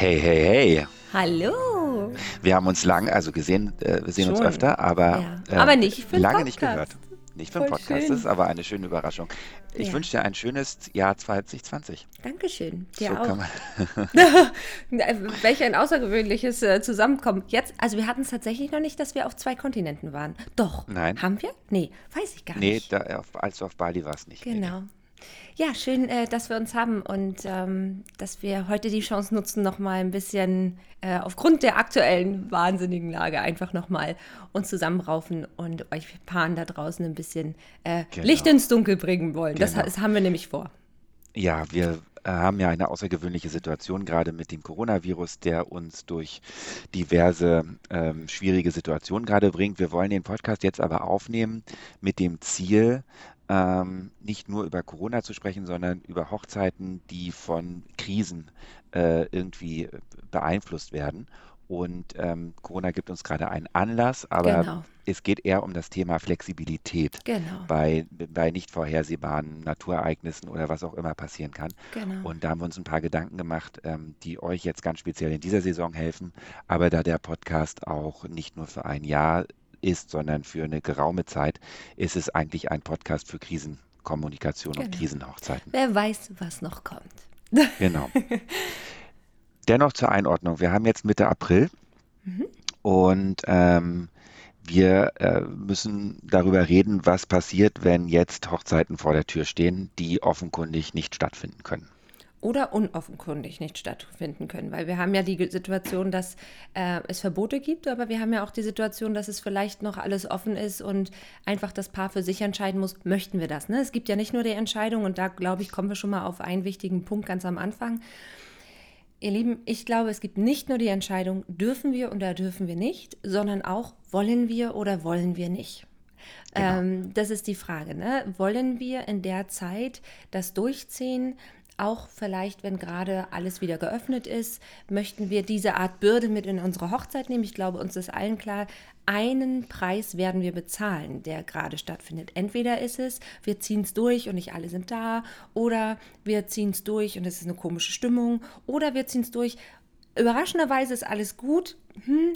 Hey, hey, hey. Hallo. Wir haben uns lang, also gesehen, äh, wir sehen Schon. uns öfter, aber, Ja. äh, Aber nicht für lange nicht gehört. Nicht für den Voll Podcast, schön. das ist aber eine schöne Überraschung. Ich Ja. wünsche dir ein schönes Jahr 2020. Dankeschön. so Dir kann auch. man, Welch ein außergewöhnliches äh, Zusammenkommen. Jetzt, also wir hatten es tatsächlich noch nicht, dass wir auf zwei Kontinenten waren. Doch. Nein. Haben wir? Nee, weiß ich gar nee, nicht. auf, als du auf Bali warst nicht. Nee, Genau. Ja, schön, äh, dass wir uns haben und ähm, dass wir heute die Chance nutzen, nochmal ein bisschen äh, aufgrund der aktuellen wahnsinnigen Lage einfach nochmal uns zusammenraufen und euch Paaren da draußen ein bisschen äh, Genau. Licht ins Dunkel bringen wollen. Das, Genau. das haben wir nämlich vor. Ja, wir haben ja eine außergewöhnliche Situation gerade mit dem Coronavirus, der uns durch diverse ähm, schwierige Situationen gerade bringt. Wir wollen den Podcast jetzt aber aufnehmen mit dem Ziel, ähm, nicht nur über Corona zu sprechen, sondern über Hochzeiten, die von Krisen äh, irgendwie beeinflusst werden. Und ähm, Corona gibt uns gerade einen Anlass, aber Genau. es geht eher um das Thema Flexibilität Genau. bei, bei nicht vorhersehbaren Naturereignissen oder was auch immer passieren kann. Genau. Und da haben wir uns ein paar Gedanken gemacht, ähm, die euch jetzt ganz speziell in dieser Saison helfen. Aber da der Podcast auch nicht nur für ein Jahr ist, sondern für eine geraume Zeit, ist es eigentlich ein Podcast für Krisenkommunikation und Genau. Krisenhochzeiten. Wer weiß, was noch kommt. Genau. Dennoch zur Einordnung. Wir haben jetzt Mitte April und ähm, wir äh, müssen darüber reden, was passiert, wenn jetzt Hochzeiten vor der Tür stehen, die offenkundig nicht stattfinden können. Oder unoffenkundig nicht stattfinden können. Weil wir haben ja die Situation, dass äh, es Verbote gibt, aber wir haben ja auch die Situation, dass es vielleicht noch alles offen ist und einfach das Paar für sich entscheiden muss, möchten wir das. Ne? Es gibt ja nicht nur die Entscheidung und da, glaube ich, kommen wir schon mal auf einen wichtigen Punkt ganz am Anfang. Ihr Lieben, ich glaube, es gibt nicht nur die Entscheidung, dürfen wir oder dürfen wir nicht, sondern auch, wollen wir oder wollen wir nicht. Ähm, das ist die Frage. Ne? Wollen wir in der Zeit das durchziehen? Auch vielleicht, wenn gerade alles wieder geöffnet ist, möchten wir diese Art Bürde mit in unsere Hochzeit nehmen. Ich glaube, uns ist allen klar, einen Preis werden wir bezahlen, der gerade stattfindet. Entweder ist es, wir ziehen es durch und nicht alle sind da, oder wir ziehen es durch und es ist eine komische Stimmung, oder wir ziehen es durch. Überraschenderweise ist alles gut. Hm,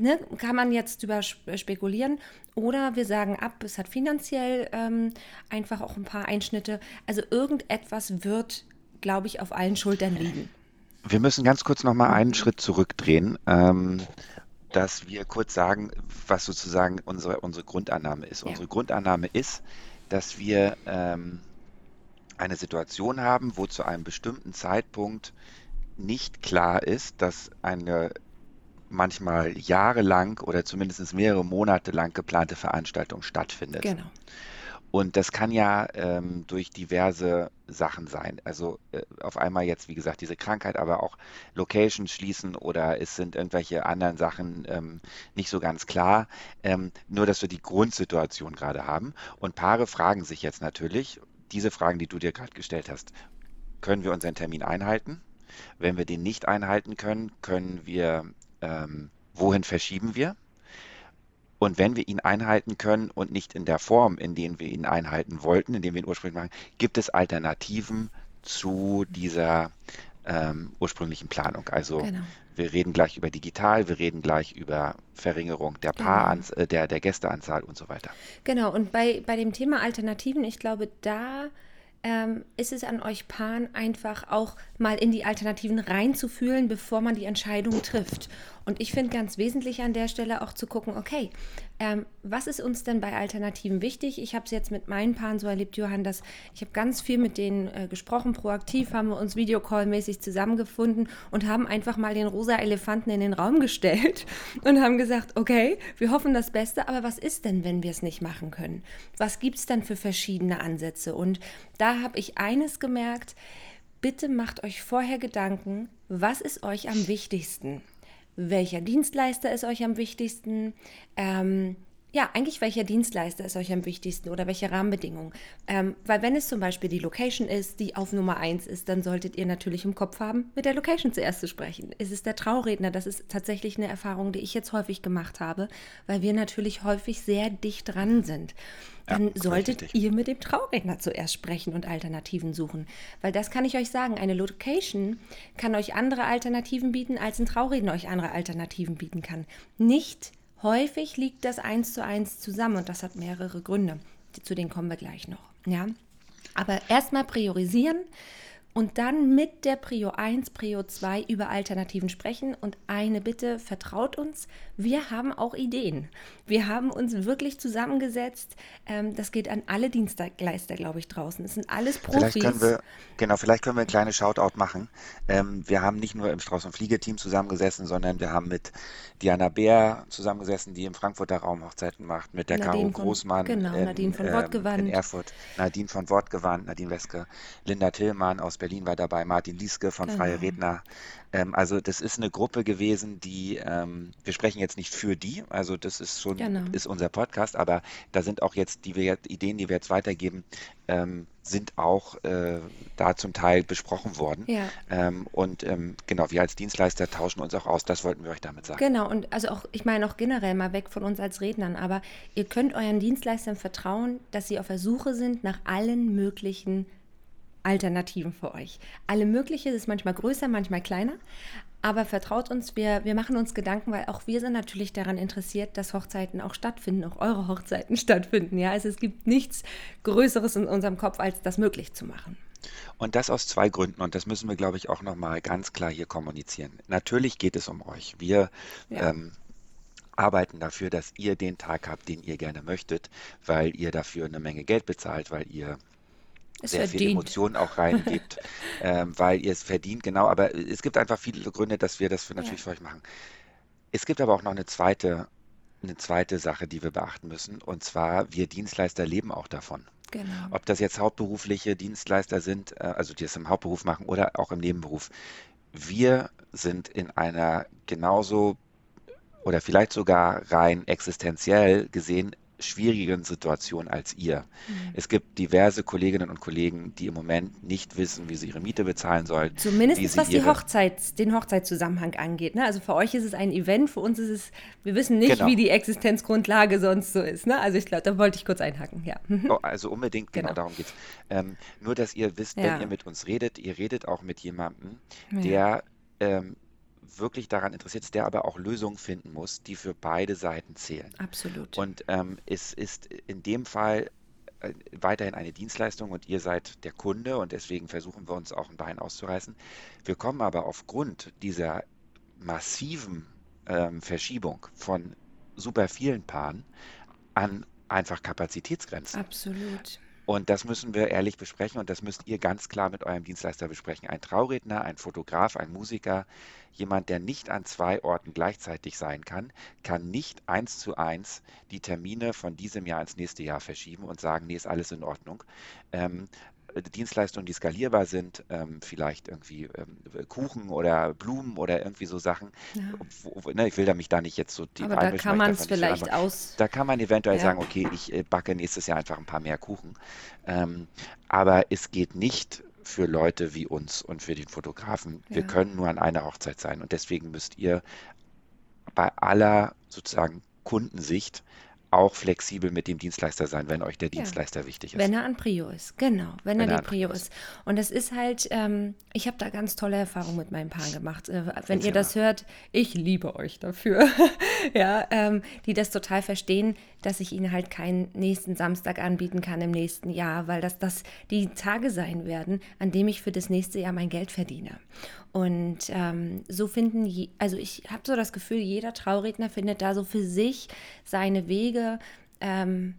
ne, kann man jetzt über sp- spekulieren. Oder wir sagen ab, es hat finanziell ähm, einfach auch ein paar Einschnitte. Also irgendetwas wird, glaube ich, auf allen Schultern liegen. Wir müssen ganz kurz noch mal einen Schritt zurückdrehen, ähm, dass wir kurz sagen, was sozusagen unsere, unsere Grundannahme ist. Ja. Unsere Grundannahme ist, dass wir ähm, eine Situation haben, wo zu einem bestimmten Zeitpunkt nicht klar ist, dass eine manchmal jahrelang oder zumindest mehrere Monate lang geplante Veranstaltung stattfindet. Genau. Und das kann ja ähm, durch diverse Sachen sein. Also äh, auf einmal jetzt, wie gesagt, diese Krankheit, aber auch Locations schließen oder es sind irgendwelche anderen Sachen ähm, nicht so ganz klar. Ähm, nur, dass wir die Grundsituation gerade haben. Und Paare fragen sich jetzt natürlich, diese Fragen, die du dir gerade gestellt hast, können wir unseren Termin einhalten? Wenn wir den nicht einhalten können, können wir, ähm, wohin verschieben wir? Und wenn wir ihn einhalten können und nicht in der Form, in der wir ihn einhalten wollten, in dem wir ihn ursprünglich machen, gibt es Alternativen zu dieser ähm, ursprünglichen Planung. Also Genau. wir reden gleich über digital, wir reden gleich über Verringerung der Paarans äh, der, der Gästeanzahl und so weiter. Genau, und bei, bei dem Thema Alternativen, ich glaube, da ähm, ist es an euch Paaren einfach auch mal in die Alternativen reinzufühlen, bevor man die Entscheidung trifft. Und ich finde ganz wesentlich an der Stelle auch zu gucken, okay, ähm, was ist uns denn bei Alternativen wichtig? Ich habe es jetzt mit meinen Paaren so erlebt, Johann, dass ich habe ganz viel mit denen äh, gesprochen, proaktiv haben wir uns Videocall-mäßig zusammengefunden und haben einfach mal den rosa Elefanten in den Raum gestellt und haben gesagt, okay, wir hoffen das Beste, aber was ist denn, wenn wir es nicht machen können? Was gibt es denn für verschiedene Ansätze? Und da habe ich eines gemerkt, bitte macht euch vorher Gedanken, was ist euch am wichtigsten? Welcher Dienstleister ist euch am wichtigsten? Ähm, ja, eigentlich welcher Dienstleister ist euch am wichtigsten oder welche Rahmenbedingungen? Ähm, weil wenn es zum Beispiel die Location ist, die auf Nummer 1 ist, dann solltet ihr natürlich im Kopf haben, mit der Location zuerst zu sprechen. Ist es der Trauredner? Das ist tatsächlich eine Erfahrung, die ich jetzt häufig gemacht habe, weil wir natürlich häufig sehr dicht dran sind. Dann ja, solltet richtig. ihr mit dem Trauredner zuerst sprechen und Alternativen suchen. Weil das kann ich euch sagen, eine Location kann euch andere Alternativen bieten, als ein Trauredner euch andere Alternativen bieten kann. Nicht Häufig liegt das eins zu eins zusammen und das hat mehrere Gründe. Zu denen kommen wir gleich noch. Ja? Aber erstmal priorisieren und dann mit der Prio 1, Prio 2 über Alternativen sprechen. Und eine Bitte, vertraut uns, wir haben auch Ideen. Wir haben uns wirklich zusammengesetzt. Ähm, das geht an alle Dienstleister, glaube ich, draußen. Es sind alles Profis. Vielleicht können wir, genau, vielleicht können wir ein kleines Shoutout machen. Ähm, wir haben nicht nur im Strauß- und Fliegeteam zusammengesessen, sondern wir haben mit Diana Bär zusammengesessen, die im Frankfurter Raum Hochzeiten macht, mit der Nadine Caro Großmann genau, in, Nadine von ähm, in Erfurt, Nadine von Wortgewandt, Nadine Weske, Linda Tillmann aus Berlin. War dabei, Martin Lieske von genau. Freie Redner. Ähm, also das ist eine Gruppe gewesen, die, ähm, wir sprechen jetzt nicht für die, also das ist schon, genau. ist unser Podcast, aber da sind auch jetzt die wir, Ideen, die wir jetzt weitergeben, ähm, sind auch äh, da zum Teil besprochen worden. Ja. Ähm, und ähm, genau, wir als Dienstleister tauschen uns auch aus, das wollten wir euch damit sagen. Genau, und also auch, ich meine auch generell mal weg von uns als Rednern, aber ihr könnt euren Dienstleistern vertrauen, dass sie auf der Suche sind nach allen möglichen Alternativen für euch. Alle mögliche, ist manchmal größer, manchmal kleiner. Aber vertraut uns, wir, wir machen uns Gedanken, weil auch wir sind natürlich daran interessiert, dass Hochzeiten auch stattfinden, auch eure Hochzeiten stattfinden. Ja, also es gibt nichts Größeres in unserem Kopf, als das möglich zu machen. Und das aus zwei Gründen. Und das müssen wir, glaube ich, auch nochmal ganz klar hier kommunizieren. Natürlich geht es um euch. Wir ja. ähm, arbeiten dafür, dass ihr den Tag habt, den ihr gerne möchtet, weil ihr dafür eine Menge Geld bezahlt, weil ihr es sehr verdient. viel Emotionen auch reingibt, ähm, weil ihr es verdient, genau. Aber es gibt einfach viele Gründe, dass wir das für natürlich ja. für euch machen. Es gibt aber auch noch eine zweite, eine zweite Sache, die wir beachten müssen. Und zwar, wir Dienstleister leben auch davon. Genau. Ob das jetzt hauptberufliche Dienstleister sind, äh, also die es im Hauptberuf machen oder auch im Nebenberuf. Wir sind in einer genauso oder vielleicht sogar rein existenziell gesehen schwierigeren Situation als ihr. Mhm. Es gibt diverse Kolleginnen und Kollegen, die im Moment nicht wissen, wie sie ihre Miete bezahlen sollen. Zumindest was die Hochzeit, den Hochzeitszusammenhang angeht. Ne? Also für euch ist es ein Event, für uns ist es, wir wissen nicht, genau. wie die Existenzgrundlage sonst so ist. Ne? Also ich glaube, da wollte ich kurz einhaken, ja. Oh, also unbedingt, genau, genau darum geht es. Ähm, nur, dass ihr wisst, ja. wenn ihr mit uns redet, ihr redet auch mit jemandem, ja. der ähm, wirklich daran interessiert ist, der aber auch Lösungen finden muss, die für beide Seiten zählen. Absolut. Und ähm, es ist in dem Fall äh, weiterhin eine Dienstleistung und ihr seid der Kunde und deswegen versuchen wir uns auch ein Bein auszureißen. Wir kommen aber aufgrund dieser massiven ähm, Verschiebung von super vielen Paaren an einfach Kapazitätsgrenzen. Absolut. Und das müssen wir ehrlich besprechen und das müsst ihr ganz klar mit eurem Dienstleister besprechen. Ein Trauredner, ein Fotograf, ein Musiker, jemand, der nicht an zwei Orten gleichzeitig sein kann, kann nicht eins zu eins die Termine von diesem Jahr ins nächste Jahr verschieben und sagen, nee, ist alles in Ordnung. Ähm, Dienstleistungen, die skalierbar sind, ähm, vielleicht irgendwie ähm, Kuchen oder Blumen oder irgendwie so Sachen. Ja. Wo, ne, ich will da mich da nicht jetzt so die Aber da kann man es vielleicht so, aus. Da kann man eventuell ja. sagen, okay, ich äh, backe nächstes Jahr einfach ein paar mehr Kuchen. Ähm, aber es geht nicht für Leute wie uns und für den Fotografen. Ja. Wir können nur an einer Hochzeit sein und deswegen müsst ihr bei aller sozusagen Kundensicht auch flexibel mit dem Dienstleister sein, wenn euch der Dienstleister ja. wichtig ist. Wenn er an Prio ist, genau, wenn, wenn er, er die Prio ist. ist. Und das ist halt, ähm, ich habe da ganz tolle Erfahrungen mit meinen Paaren gemacht. Äh, wenn ihr das hört, ich liebe euch dafür. ja, ähm, die das total verstehen, dass ich ihnen halt keinen nächsten Samstag anbieten kann im nächsten Jahr, weil das, das die Tage sein werden, an dem ich für das nächste Jahr mein Geld verdiene. Und ähm, so finden, je, also ich habe so das Gefühl, jeder Trauredner findet da so für sich seine Wege. Ähm,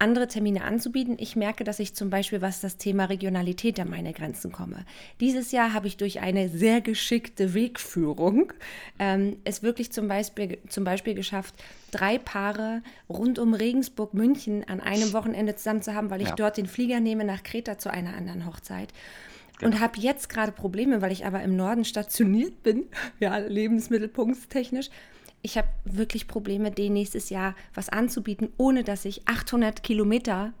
andere Termine anzubieten. Ich merke, dass ich zum Beispiel, was das Thema Regionalität an meine Grenzen komme. Dieses Jahr habe ich durch eine sehr geschickte Wegführung ähm, es wirklich zum Beispiel, zum Beispiel geschafft, drei Paare rund um Regensburg, München an einem Wochenende zusammen zu haben, weil ich ja. dort den Flieger nehme nach Kreta zu einer anderen Hochzeit. Genau. Und habe jetzt gerade Probleme, weil ich aber im Norden stationiert bin, ja, lebensmittelpunktstechnisch. Ich habe wirklich Probleme, den nächstes Jahr was anzubieten, ohne dass ich 800 Kilometer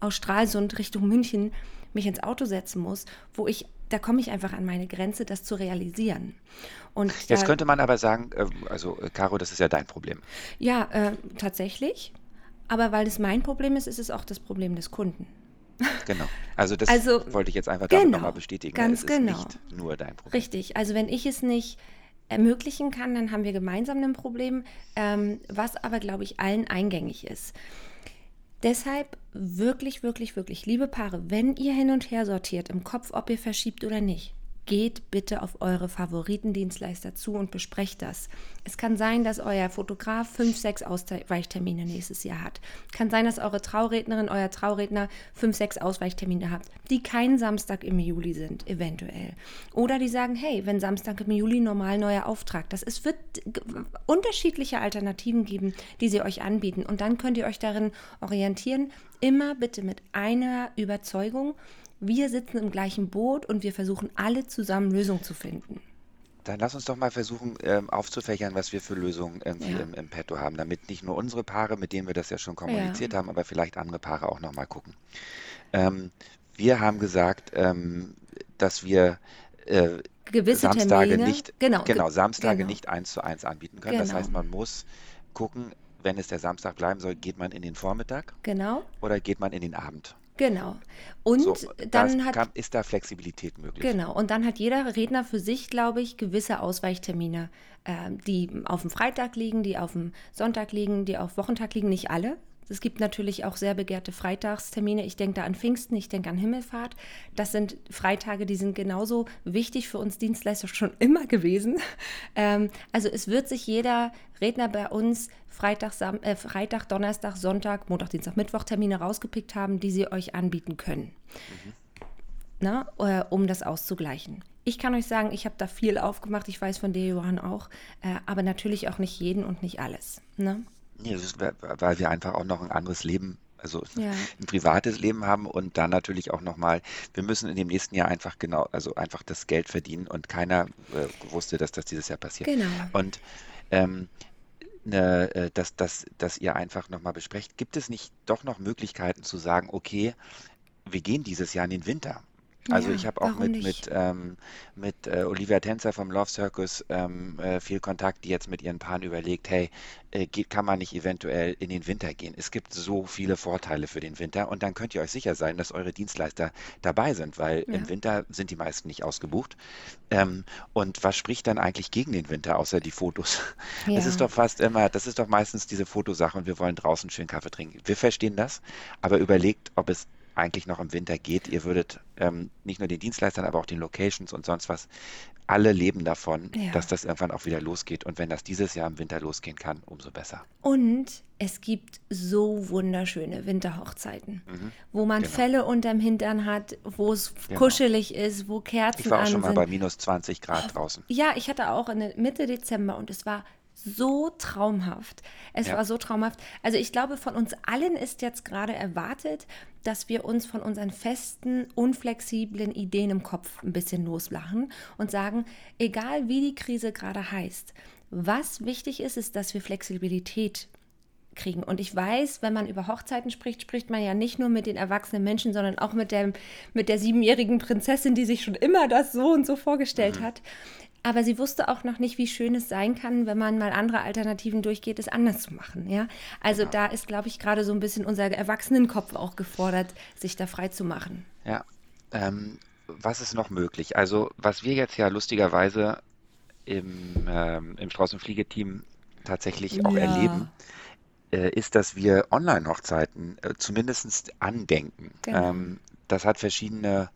aus Stralsund Richtung München mich ins Auto setzen muss, wo ich, da komme ich einfach an meine Grenze, das zu realisieren. Und Jetzt könnte man aber sagen, äh, also äh, Caro, das ist ja dein Problem. Ja, äh, tatsächlich. Aber weil es mein Problem ist, ist es auch das Problem des Kunden. Genau. Also das also, wollte ich jetzt einfach genau, nochmal bestätigen. Ganz es genau. ist nicht nur dein Problem. Richtig. Also wenn ich es nicht ermöglichen kann, dann haben wir gemeinsam ein Problem, ähm, was aber, glaube ich, allen eingängig ist. Deshalb wirklich, wirklich, wirklich, liebe Paare, wenn ihr hin und her sortiert im Kopf, ob ihr verschiebt oder nicht, geht bitte auf eure Favoritendienstleister zu und besprecht das. Es kann sein, dass euer Fotograf fünf, sechs Ausweichtermine nächstes Jahr hat. Kann sein, dass eure Traurednerin, euer Trauredner fünf, sechs Ausweichtermine habt, die kein Samstag im Juli sind, eventuell. Oder die sagen, hey, wenn Samstag im Juli normal neuer Auftrag, das ist, wird unterschiedliche Alternativen geben, die sie euch anbieten. Und dann könnt ihr euch darin orientieren. Immer bitte mit einer Überzeugung wir sitzen im gleichen Boot und wir versuchen alle zusammen Lösungen zu finden. Dann lass uns doch mal versuchen ähm, aufzufächern, was wir für Lösungen irgendwie ja. im, im Petto haben, damit nicht nur unsere Paare, mit denen wir das ja schon kommuniziert ja. haben, aber vielleicht andere Paare auch nochmal gucken. Ähm, wir haben gesagt, ähm, dass wir äh, gewisse Samstage Termine, nicht, genau, genau Samstage genau. nicht eins zu eins anbieten können. Genau. Das heißt, man muss gucken, wenn es der Samstag bleiben soll, geht man in den Vormittag genau. oder geht man in den Abend. Genau. Und so, dann hat kann, ist da Flexibilität möglich. Genau. Und dann hat jeder Redner für sich, glaube ich, gewisse Ausweichtermine, äh, die auf dem Freitag liegen, die auf dem Sonntag liegen, die auf Wochentag liegen. Nicht alle. Es gibt natürlich auch sehr begehrte Freitagstermine. Ich denke da an Pfingsten, ich denke an Himmelfahrt. Das sind Freitage, die sind genauso wichtig für uns Dienstleister schon immer gewesen. Ähm, also es wird sich jeder Redner bei uns Freitag, Sam äh, Freitag, Donnerstag, Sonntag, Montag, Dienstag, Mittwoch Termine rausgepickt haben, die sie euch anbieten können. Mhm. Na, äh, um das auszugleichen. Ich kann euch sagen, ich habe da viel aufgemacht. Ich weiß von dir, Johann, auch. Äh, aber natürlich auch nicht jeden und nicht alles. Ne? Nee, das ist, weil wir einfach auch noch ein anderes Leben, also ja. ein privates Leben haben und dann natürlich auch nochmal, wir müssen in dem nächsten Jahr einfach genau, also einfach das Geld verdienen und keiner äh, wusste, dass das dieses Jahr passiert. Genau. Und ähm, ne, äh, dass, dass, dass ihr einfach nochmal besprecht, gibt es nicht doch noch Möglichkeiten zu sagen, okay, wir gehen dieses Jahr in den Winter. Also Ja, ich habe auch mit, mit, ähm, mit äh, Olivia Tänzer vom Love Circus ähm, äh, viel Kontakt, die jetzt mit ihren Paaren überlegt, hey, äh, geht, kann man nicht eventuell in den Winter gehen? Es gibt so viele Vorteile für den Winter und dann könnt ihr euch sicher sein, dass eure Dienstleister dabei sind, weil im Winter sind die meisten nicht ausgebucht. Ähm, und was spricht dann eigentlich gegen den Winter, außer die Fotos? Es ist doch fast immer, das ist doch meistens diese Fotosache und wir wollen draußen schön Kaffee trinken. Wir verstehen das, aber überlegt, ob es eigentlich noch im Winter geht. Ihr würdet ähm, nicht nur den Dienstleistern, aber auch den Locations und sonst was, alle leben davon, ja. dass das irgendwann auch wieder losgeht. Und wenn das dieses Jahr im Winter losgehen kann, umso besser. Und es gibt so wunderschöne Winterhochzeiten, mhm. wo man genau. Felle unterm Hintern hat, wo es genau. kuschelig ist, wo Kerzen Ich war auch schon mal bei minus 20 Grad oh, draußen. Ja, ich hatte auch eine Mitte Dezember und es war so traumhaft. Es ja. war so traumhaft. Also ich glaube, von uns allen ist jetzt gerade erwartet, dass wir uns von unseren festen, unflexiblen Ideen im Kopf ein bisschen loslachen und sagen, egal wie die Krise gerade heißt, was wichtig ist, ist, dass wir Flexibilität kriegen. Und ich weiß, wenn man über Hochzeiten spricht, spricht man ja nicht nur mit den erwachsenen Menschen, sondern auch mit, dem, mit der siebenjährigen Prinzessin, die sich schon immer das so und so vorgestellt mhm. hat. Aber sie wusste auch noch nicht, wie schön es sein kann, wenn man mal andere Alternativen durchgeht, es anders zu machen. Ja? Also genau. da ist, glaube ich, gerade so ein bisschen unser Erwachsenenkopf auch gefordert, sich da frei zu machen. Ja. Ähm, was ist noch möglich? Also was wir jetzt ja lustigerweise im, ähm, im Strauß- und Fliegeteam tatsächlich auch ja. erleben, äh, ist, dass wir Online-Hochzeiten äh, zumindest andenken. Genau. Ähm, das hat verschiedene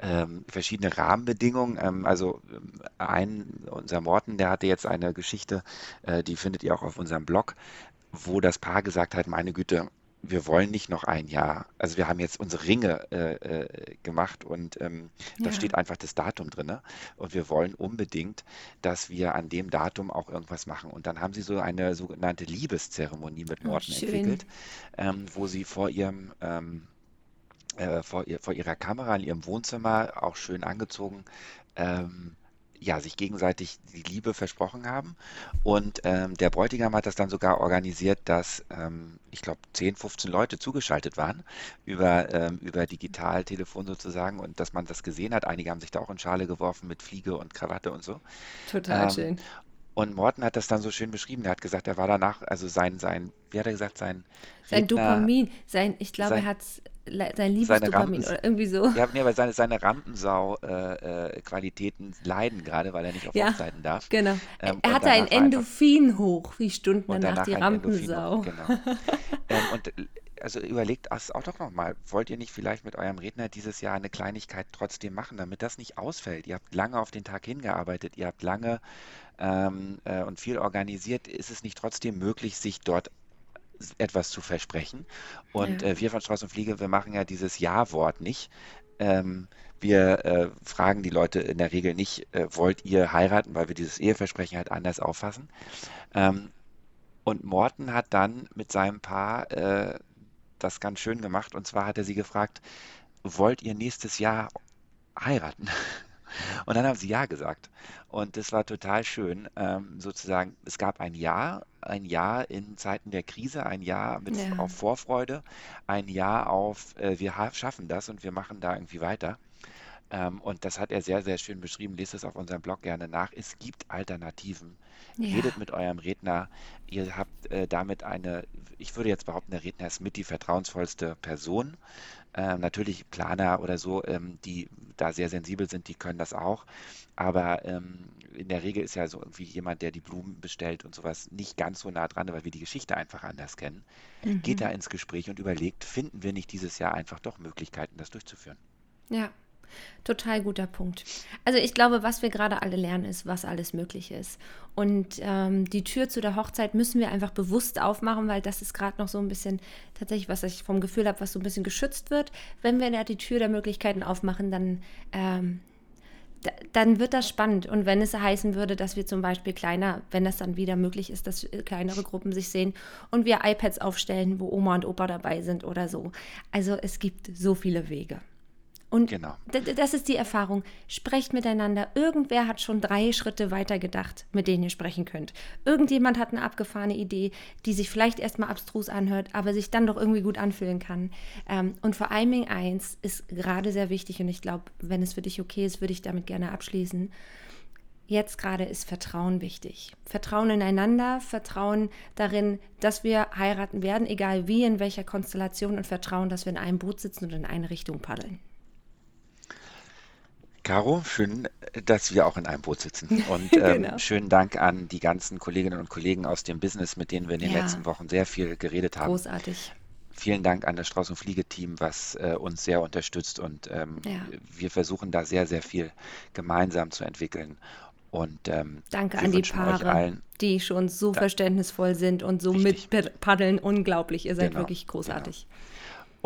ähm, verschiedene Rahmenbedingungen. Ähm, also ähm, ein, unser Morten, der hatte jetzt eine Geschichte, äh, die findet ihr auch auf unserem Blog, wo das Paar gesagt hat, meine Güte, wir wollen nicht noch ein Jahr. Also wir haben jetzt unsere Ringe äh, äh, gemacht und ähm, da steht einfach das Datum drin. Und wir wollen unbedingt, dass wir an dem Datum auch irgendwas machen. Und dann haben sie so eine sogenannte Liebeszeremonie mit oh, Morten oh, entwickelt, ähm, wo sie vor ihrem ähm, äh, vor, ihr, vor ihrer Kamera in ihrem Wohnzimmer, auch schön angezogen, ähm, ja, sich gegenseitig die Liebe versprochen haben. Und ähm, der Bräutigam hat das dann sogar organisiert, dass ähm, ich glaube 10, 15 Leute zugeschaltet waren über, ähm, über Digitaltelefon sozusagen und dass man das gesehen hat. Einige haben sich da auch in Schale geworfen mit Fliege und Krawatte und so. Total Ähm, schön. und Morten hat das dann so schön beschrieben. Er hat gesagt, er war danach, also sein, sein, wie hat er gesagt, sein Sein Redner, Dopamin, sein, ich glaube, er sein, hat sein Liebesdopamin oder irgendwie so. ja, nee, aber seine, seine Rampensau-Qualitäten leiden gerade, weil er nicht auf Ja, Hochzeiten darf. genau. Ähm, Er hatte ein Endorphin hoch, wie Stunden Und danach danach die Endorphin hoch, Rampensau. genau. Ähm, und äh, also überlegt es auch doch nochmal, wollt ihr nicht vielleicht mit eurem Redner dieses Jahr eine Kleinigkeit trotzdem machen, damit das nicht ausfällt? Ihr habt lange auf den Tag hingearbeitet, ihr habt lange ähm, äh, und viel organisiert. Ist es nicht trotzdem möglich, sich dort etwas zu versprechen? Und Ja. äh, wir von Strauß und Fliege, wir machen ja dieses Ja-Wort nicht. Ähm, wir äh, fragen die Leute in der Regel nicht, äh, wollt ihr heiraten, weil wir dieses Eheversprechen halt anders auffassen. Ähm, und Morten hat dann mit seinem Paar äh, das ganz schön gemacht. Und zwar hat er sie gefragt, wollt ihr nächstes Jahr heiraten? Und dann haben sie ja gesagt. Und das war total schön, ähm, sozusagen. Es gab ein Jahr, ein Jahr in Zeiten der Krise, ein Jahr mit, Ja. auf Vorfreude, ein Jahr auf, äh, wir ha- schaffen das und wir machen da irgendwie weiter. Ähm, und das hat er sehr, sehr schön beschrieben. Lest es auf unserem Blog gerne nach. Es gibt Alternativen. Ja, Redet mit eurem Redner. Ihr habt äh, damit eine, ich würde jetzt behaupten, der Redner ist mit die vertrauensvollste Person. Ähm, natürlich Planer oder so, ähm, die da sehr sensibel sind, die können das auch. Aber ähm, in der Regel ist ja so irgendwie jemand, der die Blumen bestellt und sowas, nicht ganz so nah dran, weil wir die Geschichte einfach anders kennen. Geht da mhm. ins Gespräch und überlegt, finden wir nicht dieses Jahr einfach doch Möglichkeiten, das durchzuführen? ja, total guter Punkt. Also ich glaube, was wir gerade alle lernen, ist, was alles möglich ist. Und ähm, die Tür zu der Hochzeit müssen wir einfach bewusst aufmachen, weil das ist gerade noch so ein bisschen tatsächlich, was ich vom Gefühl habe, was so ein bisschen geschützt wird. Wenn wir da die Tür der Möglichkeiten aufmachen, dann ähm, da- dann wird das spannend. Und wenn es heißen würde, dass wir zum Beispiel kleiner, wenn das dann wieder möglich ist, dass äh, kleinere Gruppen sich sehen und wir iPads aufstellen, wo Oma und Opa dabei sind oder so. Also es gibt so viele Wege. Und Genau. das ist die Erfahrung. Sprecht miteinander. Irgendwer hat schon drei Schritte weiter gedacht, mit denen ihr sprechen könnt. Irgendjemand hat eine abgefahrene Idee, die sich vielleicht erstmal abstrus anhört, aber sich dann doch irgendwie gut anfühlen kann. Ähm, und vor Dingen eins ist gerade sehr wichtig und ich glaube, wenn es für dich okay ist, würde ich damit gerne abschließen. Jetzt gerade ist Vertrauen wichtig. Vertrauen ineinander, Vertrauen darin, dass wir heiraten werden, egal wie, in welcher Konstellation und Vertrauen, dass wir in einem Boot sitzen und in eine Richtung paddeln. Caro, schön, dass wir auch in einem Boot sitzen. Und ähm, Genau. schönen Dank an die ganzen Kolleginnen und Kollegen aus dem Business, mit denen wir in den Ja. letzten Wochen sehr viel geredet haben. Großartig. Vielen Dank an das Strauß- und Fliege-Team, was äh, uns sehr unterstützt. Und ähm, Ja. wir versuchen da sehr, sehr viel gemeinsam zu entwickeln. Und ähm, Danke an die Paare, allen, die schon so da, verständnisvoll sind und so richtig, mitpaddeln. Unglaublich. Ihr seid genau, wirklich genau.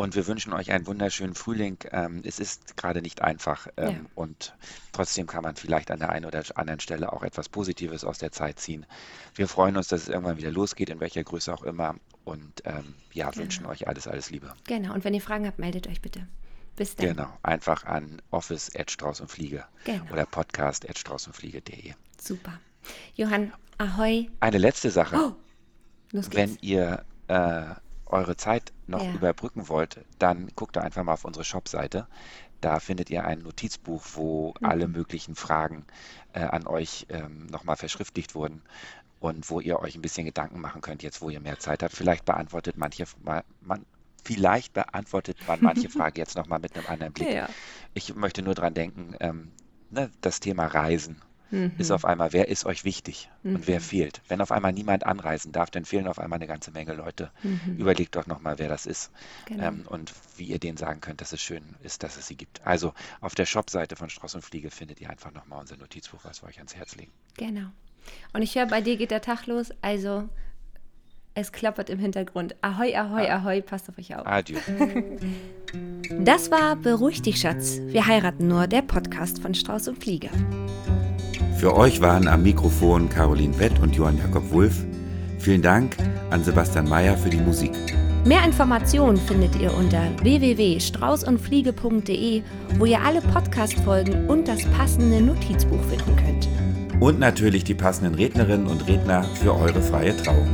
Und wir wünschen euch einen wunderschönen Frühling. Ähm, es ist gerade nicht einfach Ja. ähm, und trotzdem kann man vielleicht an der einen oder anderen Stelle auch etwas Positives aus der Zeit ziehen. Wir freuen uns, dass es irgendwann wieder losgeht, in welcher Größe auch immer. Und ähm, ja, wünschen Genau. euch alles, alles Liebe. Genau. Und wenn ihr Fragen habt, meldet euch bitte. Bis dann. Genau, einfach an office Strauß und Fliege Genau. oder podcast straußundfliege.de. Super. Johann, ahoi. Eine letzte Sache. Oh, los Wenn geht's. ihr äh, eure Zeit noch Ja. überbrücken wollt, dann guckt da einfach mal auf unsere Shop-Seite. Da findet ihr ein Notizbuch, wo alle Mhm. möglichen Fragen äh, an euch ähm, nochmal verschriftlicht wurden und wo ihr euch ein bisschen Gedanken machen könnt, jetzt wo ihr mehr Zeit habt. Vielleicht beantwortet manche, ma- man, vielleicht beantwortet man manche Frage jetzt nochmal mit einem anderen Blick. Ja. Ich möchte nur dran denken, ähm, ne, das Thema Reisen ist Mhm. auf einmal, wer ist euch wichtig und wer Mhm. fehlt? Wenn auf einmal niemand anreisen darf, dann fehlen auf einmal eine ganze Menge Leute. Mhm. Überlegt doch nochmal, wer das ist Genau. ähm, und wie ihr denen sagen könnt, dass es schön ist, dass es sie gibt. Also auf der Shop-Seite von Strauß und Fliege findet ihr einfach nochmal unser Notizbuch, was wir euch ans Herz legen. Genau. Und ich höre, bei dir geht der Tag los, also es klappert im Hintergrund. Ahoi, ahoi, Ah, ahoi, passt auf euch auf. adieu. Das war Beruhig dich, Schatz. Wir heiraten nur, der Podcast von Strauß und Fliege. Für euch waren am Mikrofon Caroline Wett und Johann Jakob Wulff. Vielen Dank an Sebastian Mayer für die Musik. Mehr Informationen findet ihr unter www.straußundfliege.de, wo ihr alle Podcast-Folgen und das passende Notizbuch finden könnt. Und natürlich die passenden Rednerinnen und Redner für eure freie Trauung.